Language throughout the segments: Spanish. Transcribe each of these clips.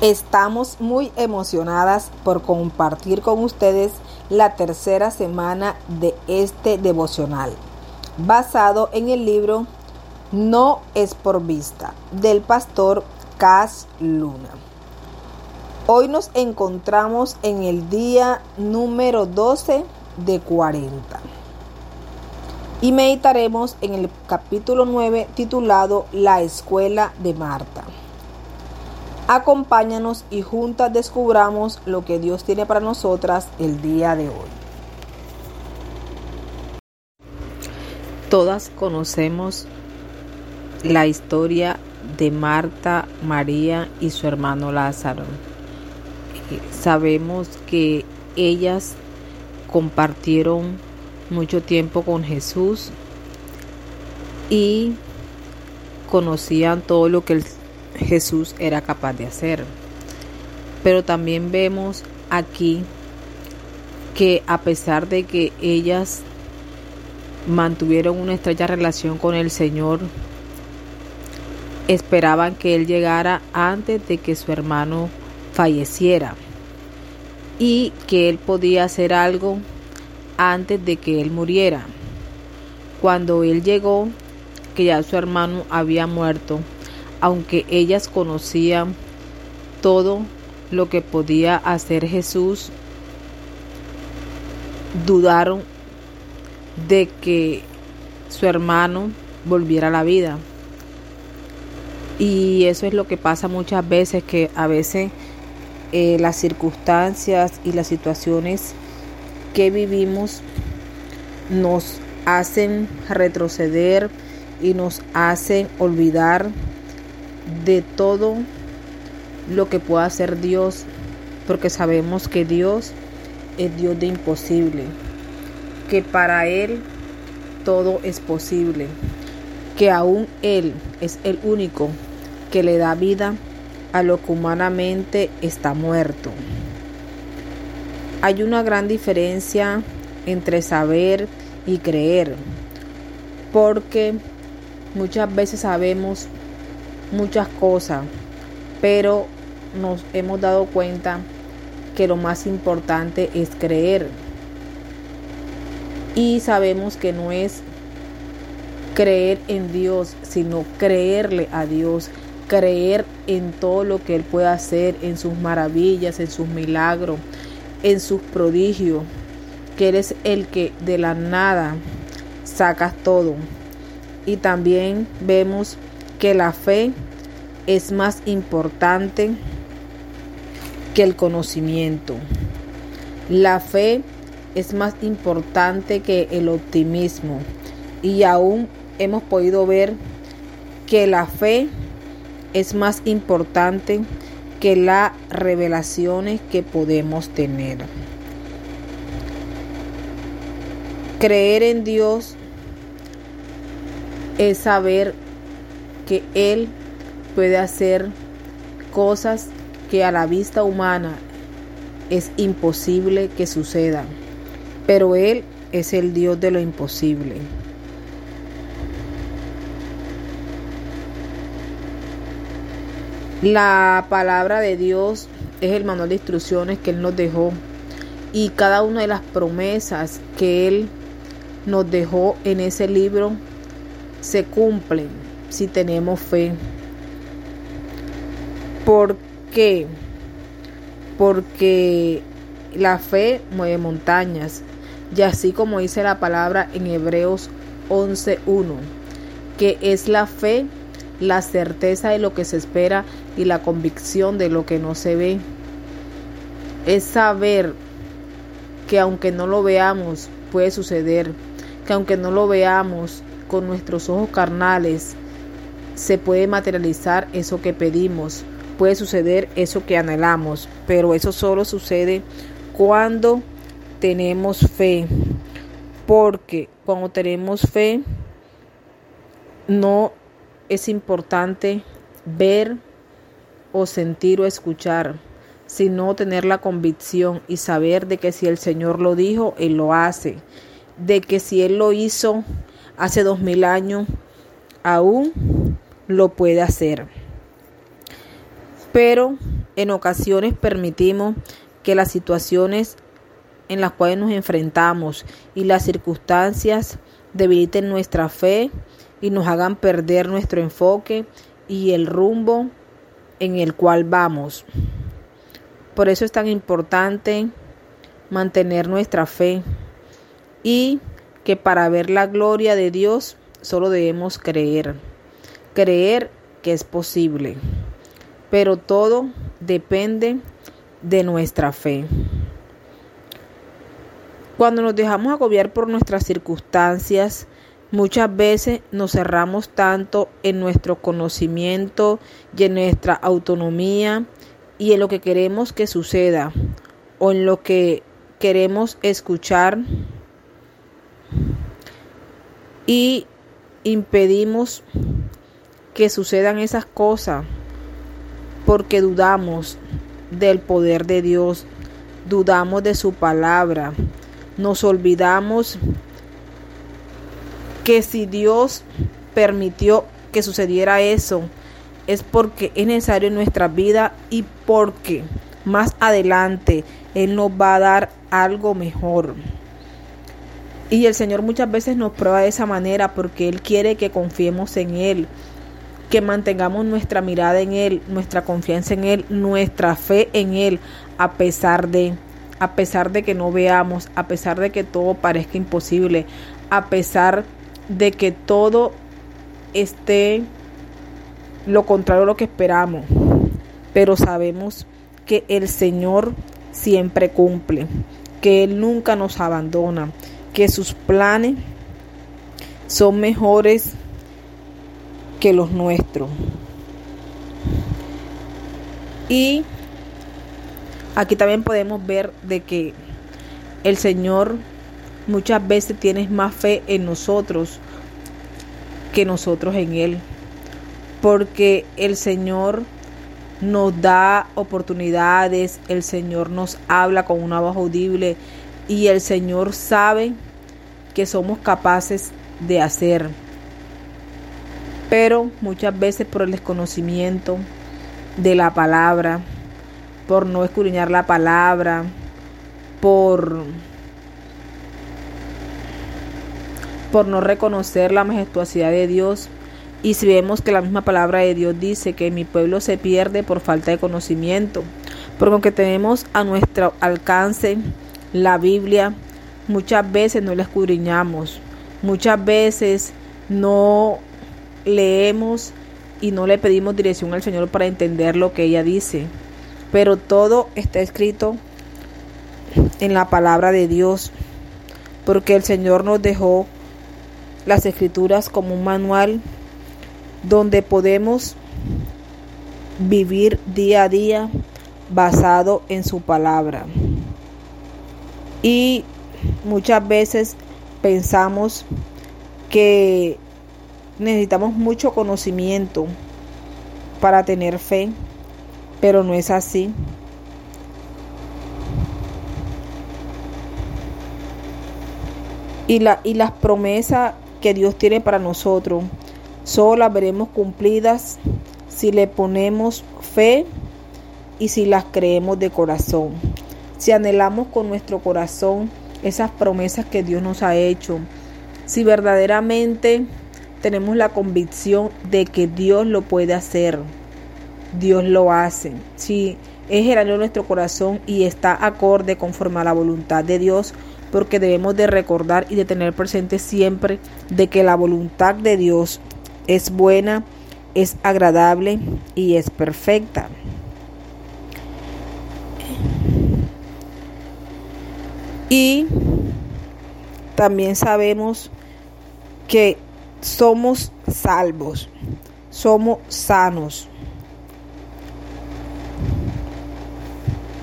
Estamos muy emocionadas por compartir con ustedes la tercera semana de este devocional, basado en el libro No es por vista, del pastor Cas Luna. Hoy nos encontramos en el día número 12 de 40 y meditaremos en el capítulo 9 titulado La escuela de Marta. Acompáñanos y juntas descubramos lo que Dios tiene para nosotras el día de hoy. Todas conocemos la historia de Marta, María y su hermano Lázaro. Sabemos que ellas compartieron mucho tiempo con Jesús y conocían todo lo que el Jesús era capaz de hacer. Pero también vemos aquí que a pesar de que ellas mantuvieron una estrecha relación con el Señor, esperaban que Él llegara antes de que su hermano falleciera y que Él podía hacer algo antes de que Él muriera. Cuando Él llegó, que ya su hermano había muerto, aunque ellas conocían todo lo que podía hacer Jesús, dudaron de que su hermano volviera a la vida. Y eso es lo que pasa muchas veces, que a veces eh, las circunstancias y las situaciones que vivimos nos hacen retroceder y nos hacen olvidar de todo lo que pueda hacer Dios, porque sabemos que Dios es Dios de imposible, que para Él todo es posible, que aún Él es el único que le da vida a lo que humanamente está muerto. Hay una gran diferencia entre saber y creer, porque muchas veces sabemos muchas cosas, pero nos hemos dado cuenta que lo más importante es creer. Y sabemos que no es creer en Dios, sino creerle a Dios, creer en todo lo que Él puede hacer, en sus maravillas, en sus milagros, en sus prodigios, que Él es el que de la nada sacas todo. Y también vemos que la fe es más importante que el conocimiento. La fe es más importante que el optimismo. Y aún hemos podido ver que la fe es más importante que las revelaciones que podemos tener. Creer en Dios es saber que Él puede hacer cosas que a la vista humana es imposible que sucedan, pero Él es el Dios de lo imposible. La palabra de Dios es el manual de instrucciones que Él nos dejó y cada una de las promesas que Él nos dejó en ese libro se cumplen si tenemos fe. ¿Por qué? Porque la fe mueve montañas. Y así como dice la palabra en Hebreos 11.1, que es la fe, la certeza de lo que se espera y la convicción de lo que no se ve. Es saber que aunque no lo veamos, puede suceder. Que aunque no lo veamos con nuestros ojos carnales, se puede materializar eso que pedimos, puede suceder eso que anhelamos, pero eso solo sucede cuando tenemos fe, porque cuando tenemos fe no es importante ver o sentir o escuchar, sino tener la convicción y saber de que si el Señor lo dijo, Él lo hace, de que si Él lo hizo hace dos mil años, aún lo puede hacer. Pero En ocasiones permitimos que las situaciones en las cuales nos enfrentamos y las circunstancias debiliten nuestra fe y nos hagan perder nuestro enfoque y el rumbo en el cual vamos. Por eso es tan importante mantener nuestra fe y que para ver la gloria de Dios solo debemos creer. Creer que es posible. Pero todo depende de nuestra fe. Cuando nos dejamos agobiar por nuestras circunstancias, muchas veces nos cerramos tanto en nuestro conocimiento y en nuestra autonomía y en lo que queremos que suceda o en lo que queremos escuchar y impedimos que sucedan esas cosas porque dudamos del poder de Dios, dudamos de su palabra, nos olvidamos que si Dios permitió que sucediera eso, es porque es necesario en nuestra vida y porque más adelante Él nos va a dar algo mejor. Y el Señor muchas veces nos prueba de esa manera porque Él quiere que confiemos en Él, que mantengamos nuestra mirada en Él, nuestra confianza en Él, nuestra fe en Él, a pesar de a pesar de que no veamos, a pesar de que todo parezca imposible, a pesar de que todo esté lo contrario a lo que esperamos. Pero sabemos que el Señor siempre cumple, que Él nunca nos abandona, que sus planes son mejores que los nuestros. Y Aquí también podemos ver de que el Señor muchas veces tiene más fe en nosotros que nosotros en Él. Porque el Señor nos da oportunidades, el Señor nos habla con una voz audible y el Señor sabe que somos capaces de hacer. Pero muchas veces por el desconocimiento de la palabra, por no escudriñar la palabra, por, por no reconocer la majestuosidad de Dios. Y si vemos que la misma palabra de Dios dice que mi pueblo se pierde por falta de conocimiento, porque aunque tenemos a nuestro alcance la Biblia, muchas veces no la escudriñamos, muchas veces no leemos y no le pedimos dirección al Señor para entender lo que ella dice pero todo está escrito en la palabra de Dios, porque el Señor nos dejó las escrituras como un manual donde podemos vivir día a día basado en su palabra. Y muchas veces pensamos que necesitamos mucho conocimiento para tener fe pero no es así. Y, la, y las promesas que Dios tiene para nosotros solo las veremos cumplidas si le ponemos fe y si las creemos de corazón. Si anhelamos con nuestro corazón esas promesas que Dios nos ha hecho. Si verdaderamente tenemos la convicción de que Dios lo puede hacer. Dios lo hace. Si es el de nuestro corazón y está acorde conforme a la voluntad de Dios, porque debemos de recordar y de tener presente siempre de que la voluntad de Dios es buena, es agradable y es perfecta. Y también sabemos que somos salvos, somos sanos.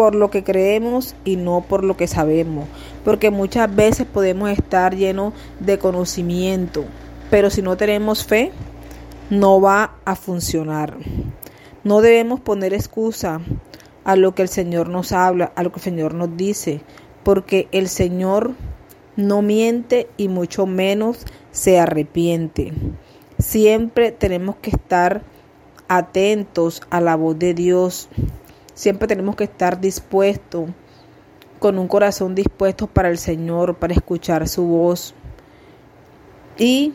por lo que creemos y no por lo que sabemos. Porque muchas veces podemos estar llenos de conocimiento, pero si no tenemos fe, no va a funcionar. No debemos poner excusa a lo que el Señor nos habla, a lo que el Señor nos dice, porque el Señor no miente y mucho menos se arrepiente. Siempre tenemos que estar atentos a la voz de Dios Siempre tenemos que estar dispuestos, con un corazón dispuesto para el Señor, para escuchar su voz y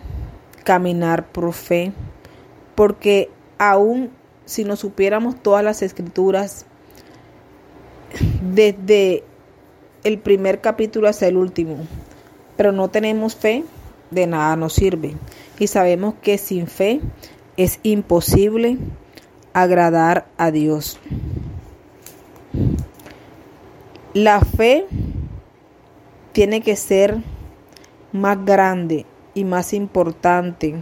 caminar por fe. Porque aún si nos supiéramos todas las escrituras, desde el primer capítulo hasta el último, pero no tenemos fe, de nada nos sirve. Y sabemos que sin fe es imposible agradar a Dios. La fe tiene que ser más grande y más importante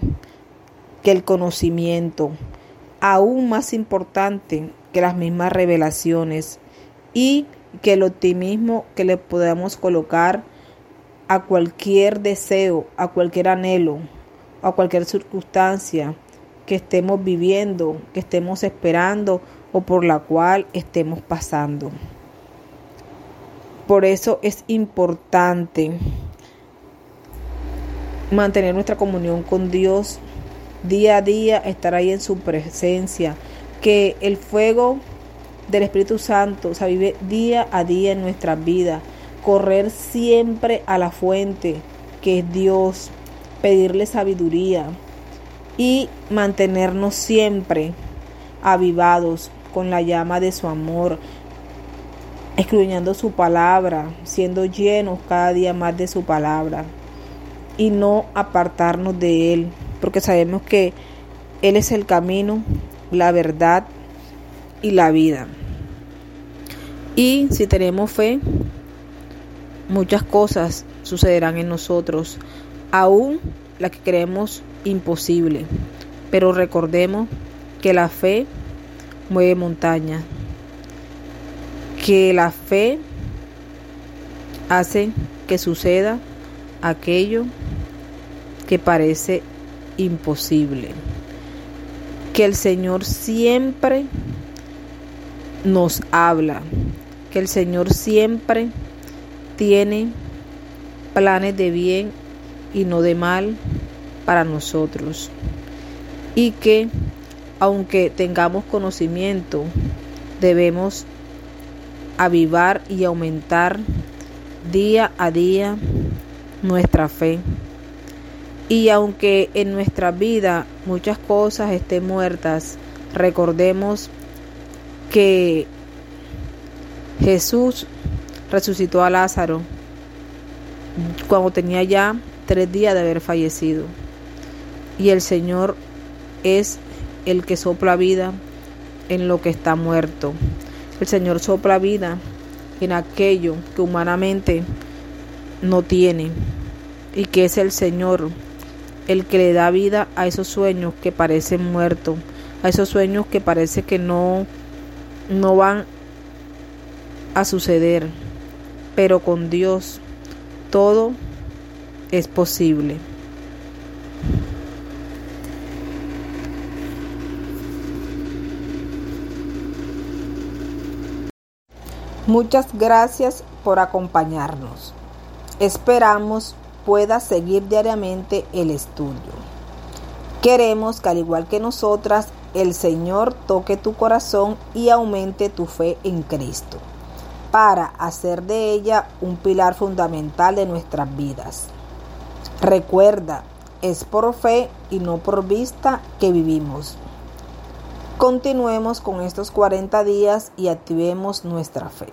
que el conocimiento, aún más importante que las mismas revelaciones y que el optimismo que le podamos colocar a cualquier deseo, a cualquier anhelo, a cualquier circunstancia que estemos viviendo, que estemos esperando o por la cual estemos pasando. Por eso es importante mantener nuestra comunión con Dios día a día, estar ahí en su presencia, que el fuego del Espíritu Santo se vive día a día en nuestra vida, correr siempre a la fuente que es Dios, pedirle sabiduría y mantenernos siempre avivados con la llama de su amor, escudriñando su palabra, siendo llenos cada día más de su palabra y no apartarnos de Él, porque sabemos que Él es el camino, la verdad y la vida. Y si tenemos fe, muchas cosas sucederán en nosotros, aún las que creemos imposible. Pero recordemos que la fe mueve montañas, que la fe hace que suceda aquello que parece imposible. Que el Señor siempre nos habla, que el Señor siempre tiene planes de bien y no de mal para nosotros. Y que aunque tengamos conocimiento, debemos avivar y aumentar día a día nuestra fe. Y aunque en nuestra vida muchas cosas estén muertas, recordemos que Jesús resucitó a Lázaro cuando tenía ya tres días de haber fallecido. Y el Señor es el que sopla vida en lo que está muerto. El Señor sopla vida en aquello que humanamente no tiene y que es el Señor el que le da vida a esos sueños que parecen muertos, a esos sueños que parece que no no van a suceder, pero con Dios todo es posible. Muchas gracias por acompañarnos. Esperamos pueda seguir diariamente el estudio. Queremos que al igual que nosotras, el Señor toque tu corazón y aumente tu fe en Cristo, para hacer de ella un pilar fundamental de nuestras vidas. Recuerda, es por fe y no por vista que vivimos. Continuemos con estos 40 días y activemos nuestra fe.